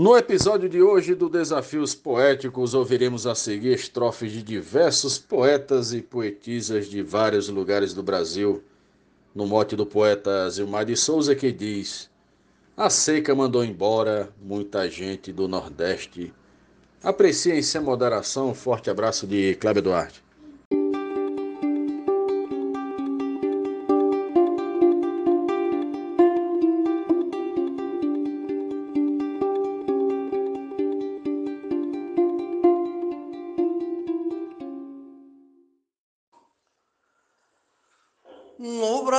No episódio de hoje do Desafios Poéticos, ouviremos a seguir estrofes de diversos poetas e poetisas de vários lugares do Brasil, no mote do poeta Zilmar de Souza que diz: A seca mandou embora muita gente do Nordeste. Apreciem sem moderação. Um forte abraço de Cléber Duarte.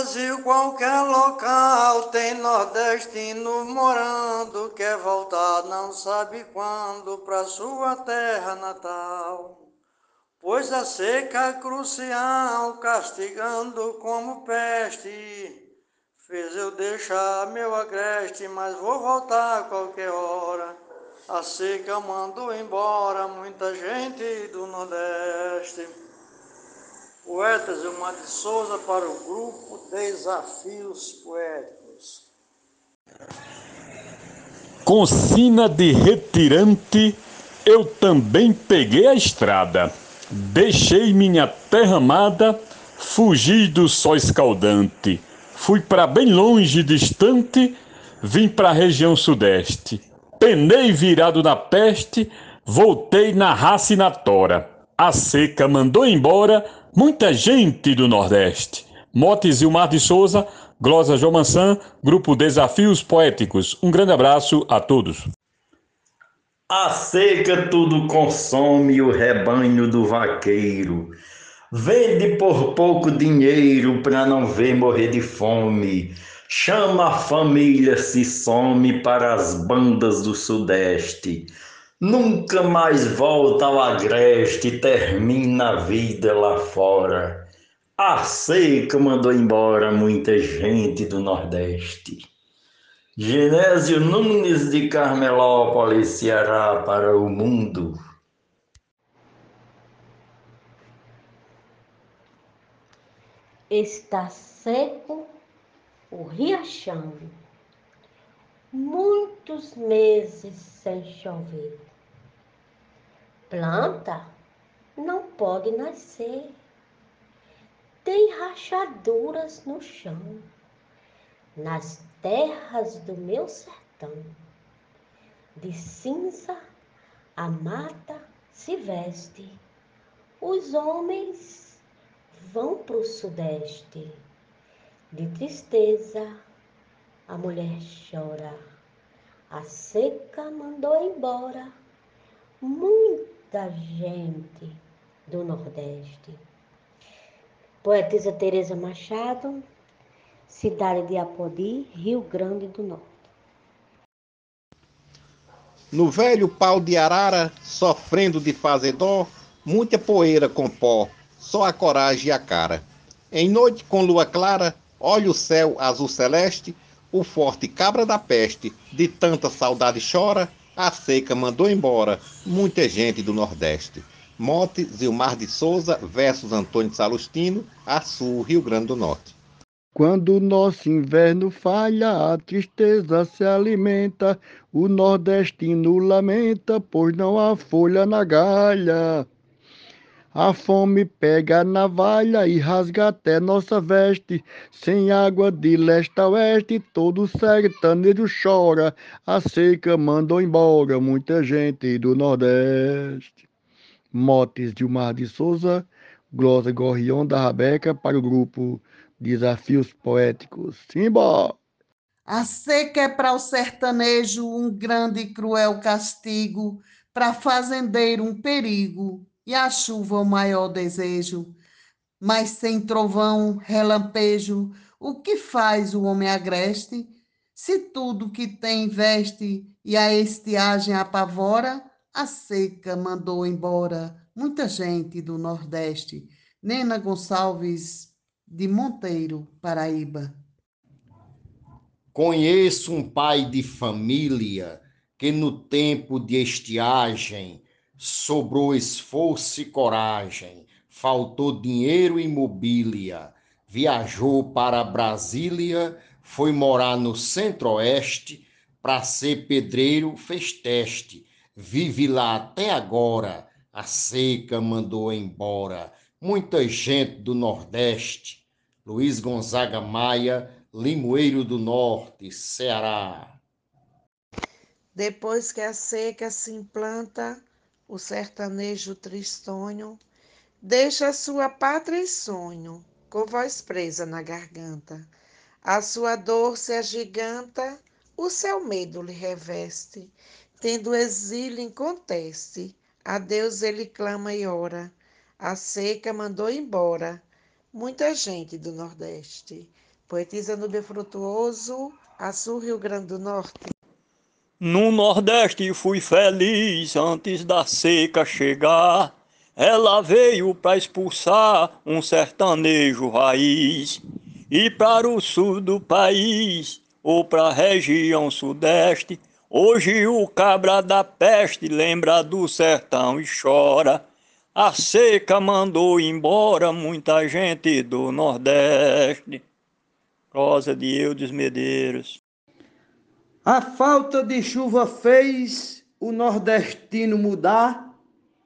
Brasil, qualquer local tem nordestino morando, quer voltar, não sabe quando, para sua terra natal. Pois a seca crucial, castigando como peste, fez eu deixar meu agreste, mas vou voltar a qualquer hora. A seca mandou embora muita gente do Nordeste. Poetas Gilmar de Souza para o grupo Desafios Poéticos. Com sina de retirante, eu também peguei a estrada. Deixei minha terra amada, fugi do sol escaldante. Fui para bem longe, distante, vim para a região sudeste. Penei virado na peste, voltei na raça e na tora. A seca mandou embora muita gente do Nordeste. Motes Mar de Souza, Glosa João Mansan, Grupo Desafios Poéticos. Um grande abraço a todos. A seca tudo consome o rebanho do vaqueiro. Vende por pouco dinheiro para não ver morrer de fome. Chama a família, se some para as bandas do Sudeste. Nunca mais volta ao agreste, termina a vida lá fora. A seca mandou embora muita gente do Nordeste. Genésio Nunes de Carmelópolis, Ceará, para o mundo. Está seco o riachão, muitos meses sem chover. Planta não pode nascer, tem rachaduras no chão, nas terras do meu sertão. De cinza a mata se veste, os homens vão pro sudeste. De tristeza a mulher chora, a seca mandou embora muita gente do Nordeste. Poetisa Teresa Machado, cidade de Apodi, Rio Grande do Norte. No velho pau de arara, sofrendo de fazer dó, muita poeira com pó, só a coragem e a cara. Em noite com lua clara, olha o céu azul celeste, o forte cabra da peste, de tanta saudade chora, a seca mandou embora muita gente do Nordeste. Mote Zilmar de Souza versus Antônio Salustino, Açu, Rio Grande do Norte. Quando o nosso inverno falha, a tristeza se alimenta, o nordestino lamenta, pois não há folha na galha. A fome pega a navalha e rasga até nossa veste. Sem água de leste a oeste, todo sertanejo chora. A seca mandou embora muita gente do Nordeste. Motes de Mar de Souza, Glosa Gorrião da Rabeca para o grupo Desafios Poéticos. Simba! A seca é para o sertanejo um grande e cruel castigo, para fazendeiro um perigo e a chuva o maior desejo. Mas sem trovão, relampejo, o que faz o homem agreste? Se tudo que tem veste e a estiagem apavora, a seca mandou embora muita gente do Nordeste. Nena Gonçalves de Monteiro, Paraíba. Conheço um pai de família que no tempo de estiagem sobrou esforço e coragem, faltou dinheiro e mobília, viajou para Brasília, foi morar no centro-oeste, para ser pedreiro fez teste, vive lá até agora. A seca mandou embora muita gente do Nordeste. Luiz Gonzaga Maia, Limoeiro do Norte, Ceará. Depois que a seca se implanta, o sertanejo tristonho deixa sua pátria e sonho, com voz presa na garganta. A sua dor se agiganta, o seu medo lhe reveste, tendo exílio inconteste. A Deus ele clama e ora. A seca mandou embora muita gente do Nordeste. Poetisa Nubia Frutuoso, Açu, Rio Grande do Norte. No Nordeste fui feliz antes da seca chegar. Ela veio para expulsar um sertanejo raiz. E para o sul do país, ou para a região sudeste, hoje o cabra da peste lembra do sertão e chora. A seca mandou embora muita gente do Nordeste. Rosa de Eudes Medeiros. A falta de chuva fez o nordestino mudar.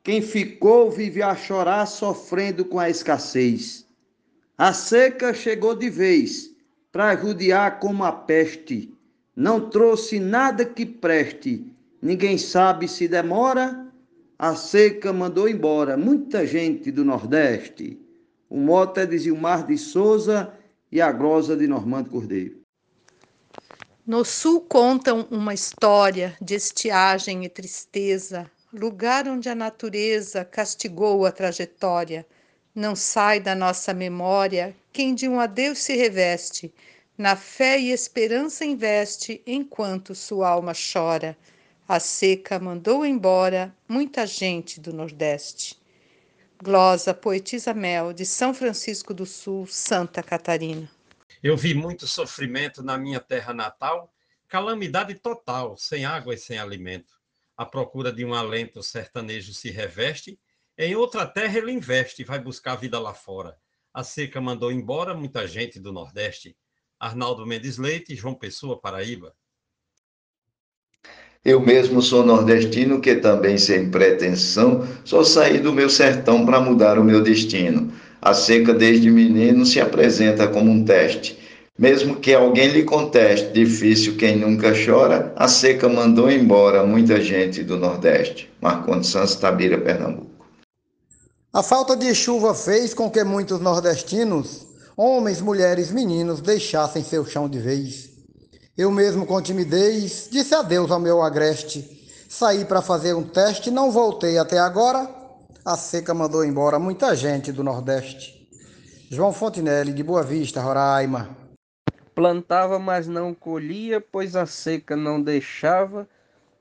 Quem ficou vive a chorar, sofrendo com a escassez. A seca chegou de vez para judiar como a peste. Não trouxe nada que preste. Ninguém sabe se demora. A seca mandou embora muita gente do Nordeste. O moto é de Gilmar de Souza e a glosa de Normando Cordeiro. No sul contam uma história de estiagem e tristeza, lugar onde a natureza castigou a trajetória. Não sai da nossa memória quem de um adeus se reveste, na fé e esperança investe enquanto sua alma chora. A seca mandou embora muita gente do Nordeste. Glosa, poetisa Mel, de São Francisco do Sul, Santa Catarina. Eu vi muito sofrimento na minha terra natal, calamidade total, sem água e sem alimento. À procura de um alento, o sertanejo se reveste, em outra terra ele investe e vai buscar vida lá fora. A seca mandou embora muita gente do Nordeste. Arnaldo Mendes Leite, João Pessoa, Paraíba. Eu mesmo sou nordestino, que também sem pretensão, só saí do meu sertão para mudar o meu destino. A seca desde menino se apresenta como um teste. Mesmo que alguém lhe conteste, difícil quem nunca chora, a seca mandou embora muita gente do Nordeste. Marcondes Santos, Tabira, Pernambuco. A falta de chuva fez com que muitos nordestinos, homens, mulheres, meninos, deixassem seu chão de vez. Eu mesmo, com timidez, disse adeus ao meu agreste. Saí para fazer um teste, não voltei até agora a seca mandou embora muita gente do Nordeste. João Fontinelli, de Boa Vista, Roraima. Plantava, mas não colhia, pois a seca não deixava,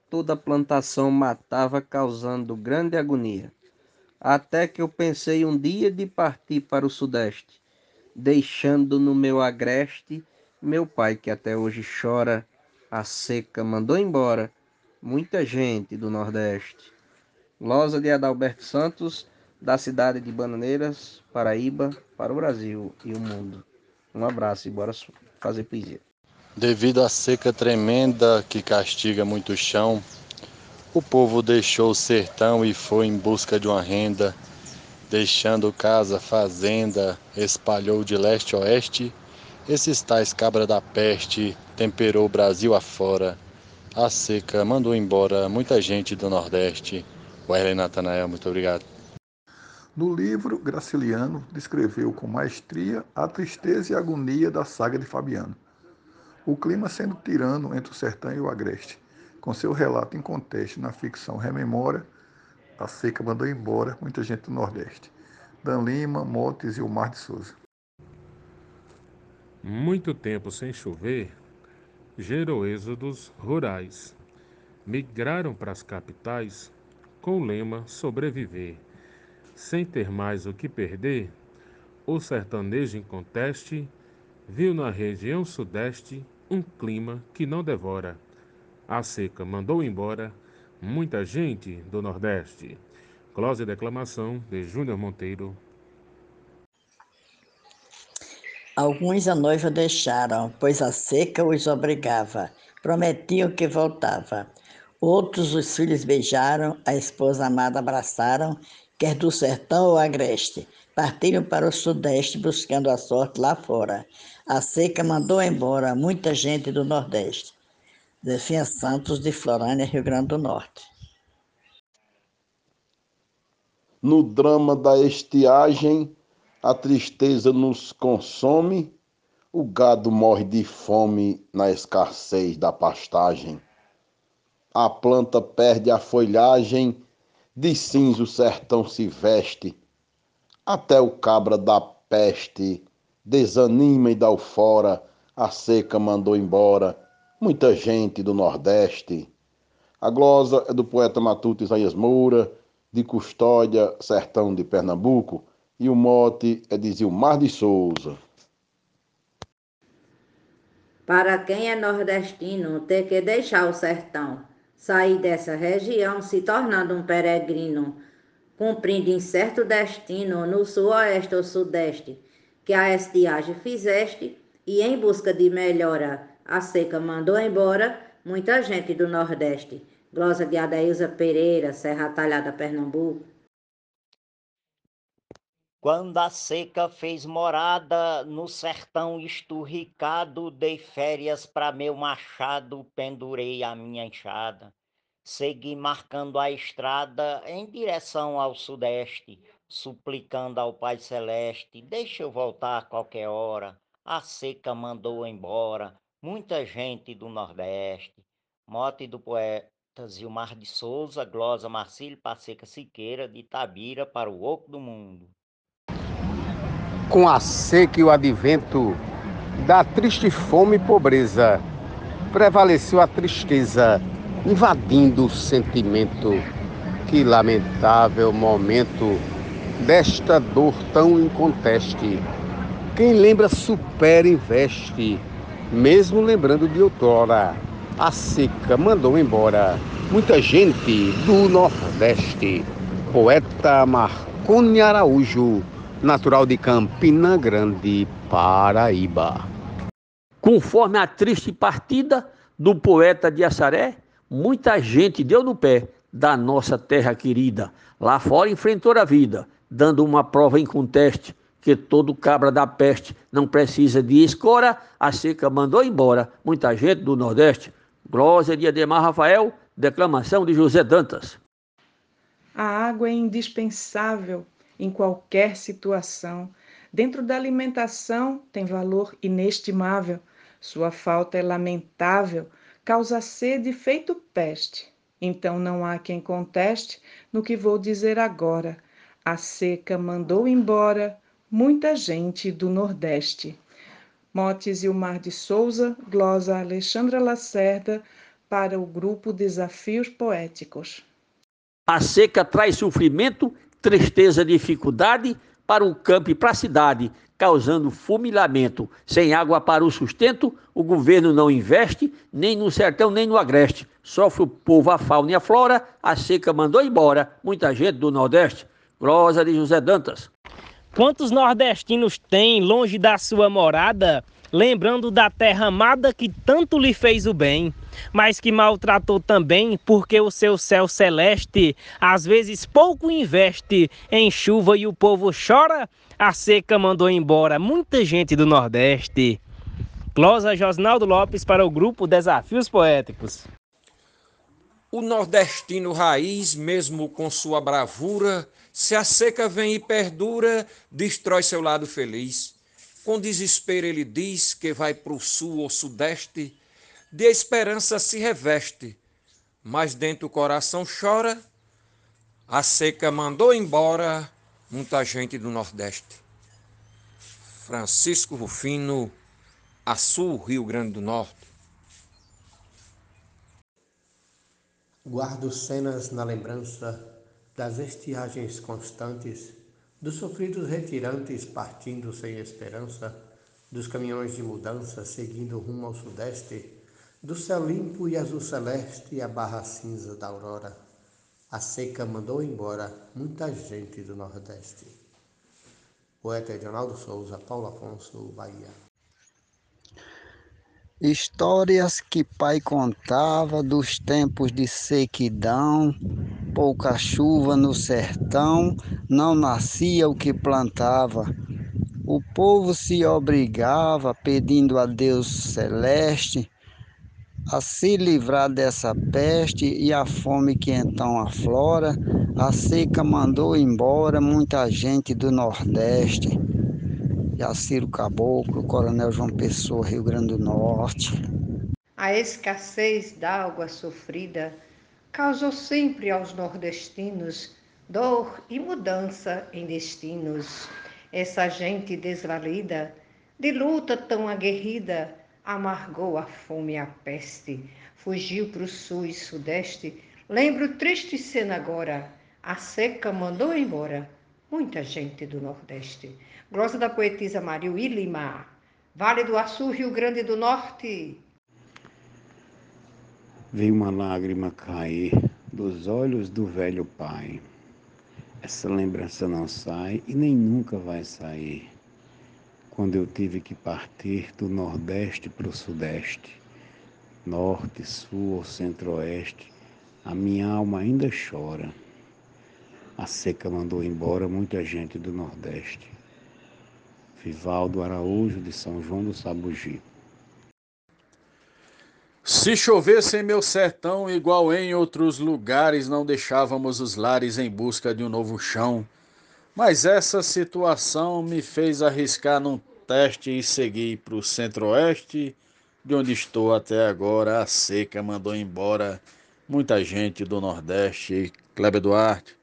toda a plantação matava, causando grande agonia. Até que eu pensei um dia de partir para o Sudeste, deixando no meu agreste meu pai, que até hoje chora, a seca mandou embora muita gente do Nordeste. Losa de Adalberto Santos, da cidade de Bananeiras, Paraíba, para o Brasil e o mundo. Um abraço e bora fazer poesia. Devido à seca tremenda que castiga muito o chão, o povo deixou o sertão e foi em busca de uma renda, deixando casa, fazenda, espalhou de leste a oeste. Esses tais cabra da peste temperou o Brasil afora. A seca mandou embora muita gente do Nordeste. Wesley Natanael, muito obrigado. No livro, Graciliano descreveu com maestria a tristeza e agonia da saga de Fabiano. O clima sendo tirano entre o sertão e o agreste. Com seu relato em contexto na ficção rememora, a seca mandou embora muita gente do Nordeste. Dan Lima, Motes e o Mar de Souza. Muito tempo sem chover gerou êxodos rurais. Migraram para as capitais com o lema Sobreviver. Sem ter mais o que perder, o sertanejo em conteste viu na região sudeste um clima que não devora. A seca mandou embora muita gente do Nordeste. Close declamação de Júnior Monteiro. Alguns a noiva deixaram, pois a seca os obrigava. prometiam que voltava. Outros os filhos beijaram, a esposa amada abraçaram, quer do sertão ou agreste. Partiram para o sudeste buscando a sorte lá fora. A seca mandou embora muita gente do nordeste. Zefinha Santos, de Florânia, Rio Grande do Norte. No drama da estiagem, a tristeza nos consome, o gado morre de fome na escassez da pastagem. A planta perde a folhagem, de cinza o sertão se veste, até o cabra da peste desanima e dá o fora, a seca mandou embora muita gente do Nordeste. A glosa é do poeta matuto Isaías Moura, de Custódia, sertão de Pernambuco, e o mote é de Zilmar de Souza. Para quem é nordestino, ter que deixar o sertão, sair dessa região, se tornando um peregrino, cumprindo incerto destino no sul-oeste ou sudeste, que a estiagem fizeste, e em busca de melhora, a seca mandou embora muita gente do Nordeste. Glosa de Adailza Pereira, Serra Talhada, Pernambuco. Quando a seca fez morada no sertão esturricado, dei férias para meu machado, pendurei a minha enxada. Segui marcando a estrada em direção ao sudeste, suplicando ao Pai Celeste: deixa eu voltar a qualquer hora. A seca mandou embora muita gente do Nordeste. Mote do poeta Zilmar de Souza, glosa Marcílio Passeca Siqueira, de Itabira para o Oco do Mundo com a seca e o advento da triste fome e pobreza, prevaleceu a tristeza, invadindo o sentimento. Que lamentável momento desta dor tão inconteste. Quem lembra supera investe, mesmo lembrando de outrora. A seca mandou embora muita gente do Nordeste. Poeta Marconi Araújo natural de Campina Grande, Paraíba. Conforme a triste partida do poeta de Assaré, muita gente deu no pé da nossa terra querida. Lá fora enfrentou a vida, dando uma prova inconteste que todo cabra da peste não precisa de escora, a seca mandou embora muita gente do Nordeste. Glória de Ademar Rafael, declamação de José Dantas. A água é indispensável em qualquer situação. Dentro da alimentação tem valor inestimável. Sua falta é lamentável, causa sede feito peste. Então não há quem conteste no que vou dizer agora. A seca mandou embora muita gente do Nordeste. Motes Mar de Souza, glosa Alexandra Lacerda, para o grupo Desafios Poéticos. A seca traz sofrimento tristeza, dificuldade para o campo e para a cidade, causando fumilamento. Sem água para o sustento, o governo não investe, nem no sertão, nem no agreste. Sofre o povo a fauna e a flora, a seca mandou embora muita gente do Nordeste. Glosa de José Dantas. Quantos nordestinos têm longe da sua morada, lembrando da terra amada que tanto lhe fez o bem? Mas que maltratou também, porque o seu céu celeste às vezes pouco investe em chuva e o povo chora, a seca mandou embora muita gente do Nordeste. Closa Josnaldo Lopes para o grupo Desafios Poéticos. O nordestino raiz, mesmo com sua bravura, se a seca vem e perdura, destrói seu lado feliz. Com desespero ele diz que vai para o sul ou sudeste, de esperança se reveste, mas dentro do coração chora. A seca mandou embora muita gente do Nordeste. Francisco Rufino, Açu, Rio Grande do Norte. Guardo cenas na lembrança das estiagens constantes, dos sofridos retirantes partindo sem esperança, dos caminhões de mudança seguindo rumo ao sudeste, do céu limpo e azul celeste a barra cinza da aurora, a seca mandou embora muita gente do Nordeste. Poeta Edionaldo Souza, Paulo Afonso, Bahia. Histórias que pai contava dos tempos de sequidão, pouca chuva no sertão, não nascia o que plantava. O povo se obrigava, pedindo a Deus celeste, a se livrar dessa peste e a fome que então aflora. A seca mandou embora muita gente do Nordeste. Jaciro Caboclo, Coronel João Pessoa, Rio Grande do Norte. A escassez d'água sofrida causou sempre aos nordestinos dor e mudança em destinos. Essa gente desvalida, de luta tão aguerrida, amargou a fome e a peste, fugiu para o sul e sudeste. Lembro triste cena agora, a seca mandou embora muita gente do Nordeste. Glosa da poetisa Maria Lima, Vale do Açu, Rio Grande do Norte. Veio uma lágrima cair dos olhos do velho pai. Essa lembrança não sai e nem nunca vai sair. Quando eu tive que partir do Nordeste para o Sudeste, Norte, Sul ou Centro-Oeste, a minha alma ainda chora. A seca mandou embora muita gente do Nordeste. Vivaldo Araújo, de São João do Sabugi. Se chovesse em meu sertão, igual em outros lugares, não deixávamos os lares em busca de um novo chão. Mas essa situação me fez arriscar num teste e seguir para o centro-oeste, de onde estou até agora. A seca mandou embora muita gente do Nordeste. Kleber Duarte.